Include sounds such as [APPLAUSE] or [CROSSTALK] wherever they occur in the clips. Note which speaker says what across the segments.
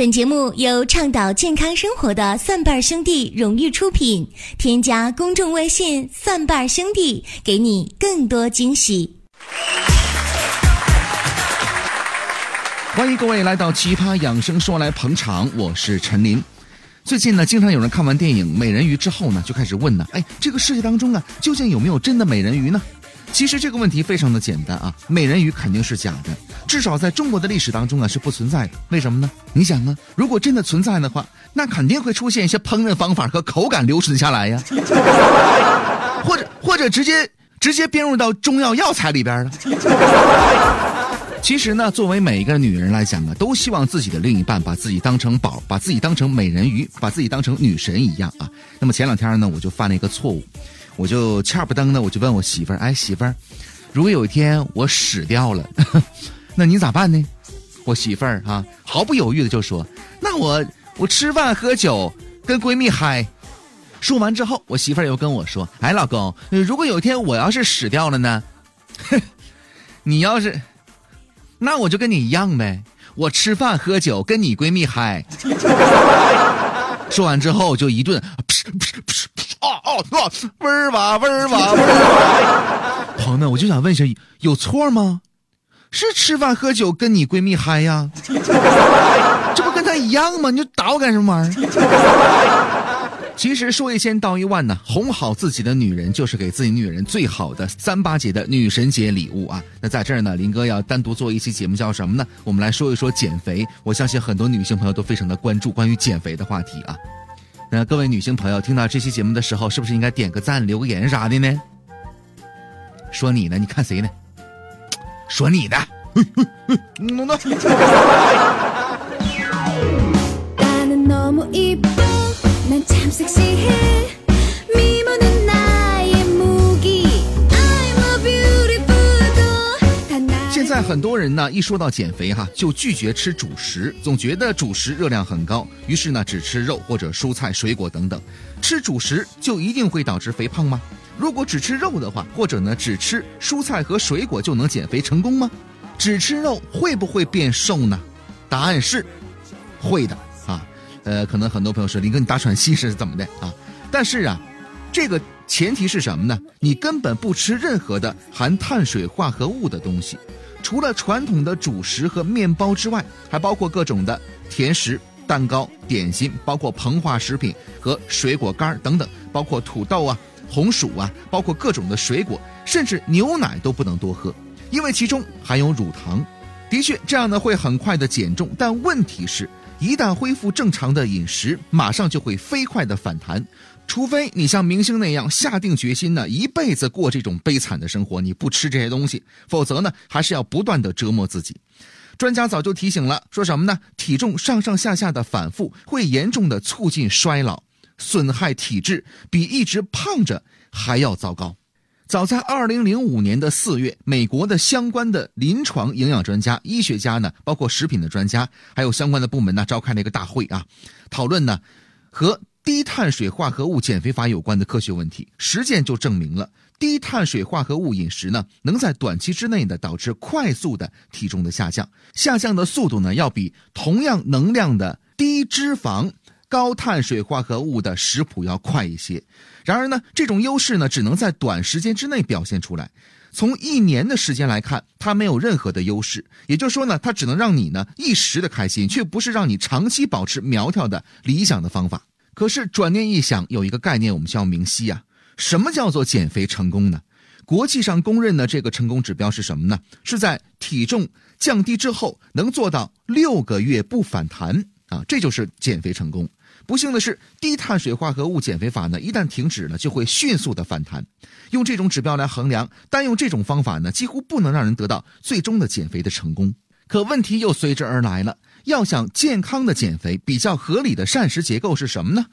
Speaker 1: 本节目由倡导健康生活的蒜瓣兄弟荣誉出品。添加公众微信“蒜瓣兄弟”，给你更多惊喜。
Speaker 2: 欢迎各位来到《奇葩养生说》来捧场，我是陈林。最近呢，经常有人看完电影《美人鱼》之后呢，就开始问呢：哎，这个世界当中啊，究竟有没有真的美人鱼呢？其实这个问题非常的简单啊，美人鱼肯定是假的，至少在中国的历史当中啊是不存在的。为什么呢？你想啊，如果真的存在的话，那肯定会出现一些烹饪方法和口感流传下来呀，[LAUGHS] 或者或者直接直接编入到中药药材里边了。其实呢，作为每一个女人来讲啊，都希望自己的另一半把自己当成宝，把自己当成美人鱼，把自己当成女神一样啊。那么前两天呢，我就犯了一个错误。我就欠不登的，我就问我媳妇儿：“哎，媳妇儿，如果有一天我死掉了，[LAUGHS] 那你咋办呢？”我媳妇儿啊，毫不犹豫的就说：“那我我吃饭喝酒跟闺蜜嗨。”说完之后，我媳妇儿又跟我说：“哎，老公，如果有一天我要是死掉了呢？[LAUGHS] 你要是，那我就跟你一样呗，我吃饭喝酒跟你闺蜜嗨。[LAUGHS] ”说完之后就一顿。哦朋友们，我就想问一下，有错吗？是吃饭喝酒跟你闺蜜嗨呀？[LAUGHS] 这不跟他一样吗？你就打我干什么玩意儿？[LAUGHS] 其实说一千道一万呢，哄好自己的女人就是给自己女人最好的三八节的女神节礼物啊！那在这儿呢，林哥要单独做一期节目，叫什么呢？我们来说一说减肥。我相信很多女性朋友都非常的关注关于减肥的话题啊。那各位女性朋友听到这期节目的时候，是不是应该点个赞、留个言啥的呢？说你呢？你看谁呢？说你 [LAUGHS] 在。很多人呢，一说到减肥哈，就拒绝吃主食，总觉得主食热量很高，于是呢，只吃肉或者蔬菜、水果等等。吃主食就一定会导致肥胖吗？如果只吃肉的话，或者呢，只吃蔬菜和水果就能减肥成功吗？只吃肉会不会变瘦呢？答案是，会的啊。呃，可能很多朋友说林哥，你打喘息是怎么的啊？但是啊，这个前提是什么呢？你根本不吃任何的含碳水化合物的东西。除了传统的主食和面包之外，还包括各种的甜食、蛋糕、点心，包括膨化食品和水果干等等，包括土豆啊、红薯啊，包括各种的水果，甚至牛奶都不能多喝，因为其中含有乳糖。的确，这样呢会很快的减重，但问题是，一旦恢复正常的饮食，马上就会飞快的反弹。除非你像明星那样下定决心呢，一辈子过这种悲惨的生活，你不吃这些东西，否则呢，还是要不断的折磨自己。专家早就提醒了，说什么呢？体重上上下下的反复会严重的促进衰老，损害体质，比一直胖着还要糟糕。早在二零零五年的四月，美国的相关的临床营养专家、医学家呢，包括食品的专家，还有相关的部门呢，召开了一个大会啊，讨论呢和。低碳水化合物减肥法有关的科学问题，实践就证明了低碳水化合物饮食呢，能在短期之内呢导致快速的体重的下降，下降的速度呢要比同样能量的低脂肪、高碳水化合物的食谱要快一些。然而呢，这种优势呢只能在短时间之内表现出来，从一年的时间来看，它没有任何的优势。也就是说呢，它只能让你呢一时的开心，却不是让你长期保持苗条的理想的方法。可是转念一想，有一个概念我们需要明晰啊，什么叫做减肥成功呢？国际上公认的这个成功指标是什么呢？是在体重降低之后能做到六个月不反弹啊，这就是减肥成功。不幸的是，低碳水化合物减肥法呢，一旦停止了，就会迅速的反弹。用这种指标来衡量，单用这种方法呢，几乎不能让人得到最终的减肥的成功。可问题又随之而来了。要想健康的减肥，比较合理的膳食结构是什么呢？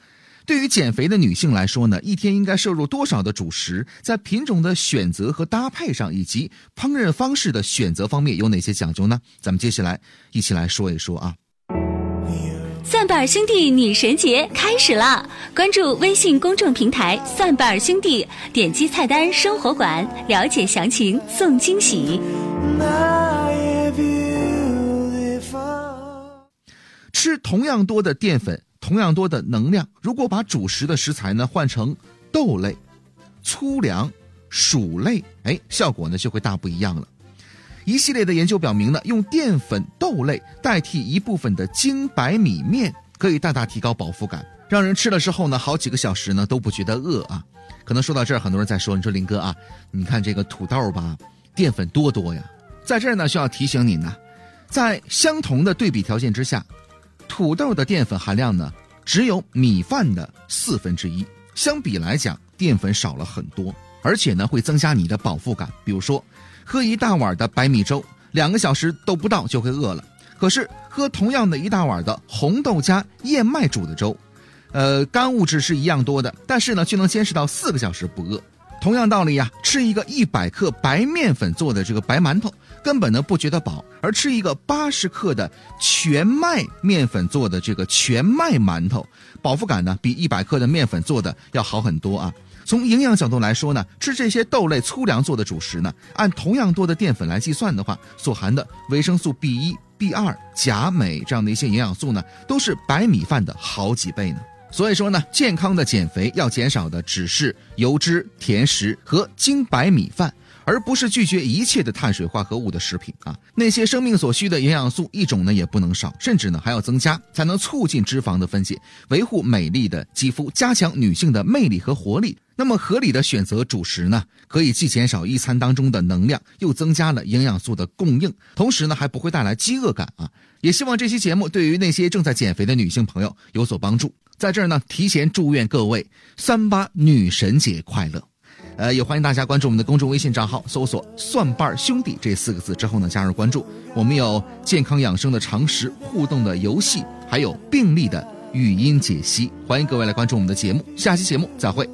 Speaker 2: 对于减肥的女性来说呢，一天应该摄入多少的主食？在品种的选择和搭配上，以及烹饪方式的选择方面有哪些讲究呢？咱们接下来一起来说一说啊。
Speaker 1: 蒜瓣兄弟女神节开始啦！关注微信公众平台“蒜瓣兄弟”，点击菜单“生活馆”，了解详情，送惊喜。
Speaker 2: 吃同样多的淀粉，同样多的能量，如果把主食的食材呢换成豆类、粗粮、薯类，哎，效果呢就会大不一样了。一系列的研究表明呢，用淀粉豆类代替一部分的精白米面，可以大大提高饱腹感，让人吃了之后呢，好几个小时呢都不觉得饿啊。可能说到这儿，很多人在说，你说林哥啊，你看这个土豆吧，淀粉多多呀。在这儿呢，需要提醒你呢，在相同的对比条件之下，土豆的淀粉含量呢只有米饭的四分之一，相比来讲，淀粉少了很多，而且呢会增加你的饱腹感。比如说。喝一大碗的白米粥，两个小时都不到就会饿了。可是喝同样的一大碗的红豆加燕麦煮的粥，呃，干物质是一样多的，但是呢却能坚持到四个小时不饿。同样道理呀，吃一个一百克白面粉做的这个白馒头，根本呢不觉得饱；而吃一个八十克的全麦面粉做的这个全麦馒头，饱腹感呢比一百克的面粉做的要好很多啊。从营养角度来说呢，吃这些豆类粗粮做的主食呢，按同样多的淀粉来计算的话，所含的维生素 B 一、B 二、钾、镁这样的一些营养素呢，都是白米饭的好几倍呢。所以说呢，健康的减肥要减少的只是油脂、甜食和精白米饭。而不是拒绝一切的碳水化合物的食品啊，那些生命所需的营养素一种呢也不能少，甚至呢还要增加，才能促进脂肪的分解，维护美丽的肌肤，加强女性的魅力和活力。那么合理的选择主食呢，可以既减少一餐当中的能量，又增加了营养素的供应，同时呢还不会带来饥饿感啊。也希望这期节目对于那些正在减肥的女性朋友有所帮助。在这儿呢，提前祝愿各位三八女神节快乐。呃，也欢迎大家关注我们的公众微信账号，搜索“蒜瓣兄弟”这四个字之后呢，加入关注。我们有健康养生的常识、互动的游戏，还有病例的语音解析。欢迎各位来关注我们的节目，下期节目再会。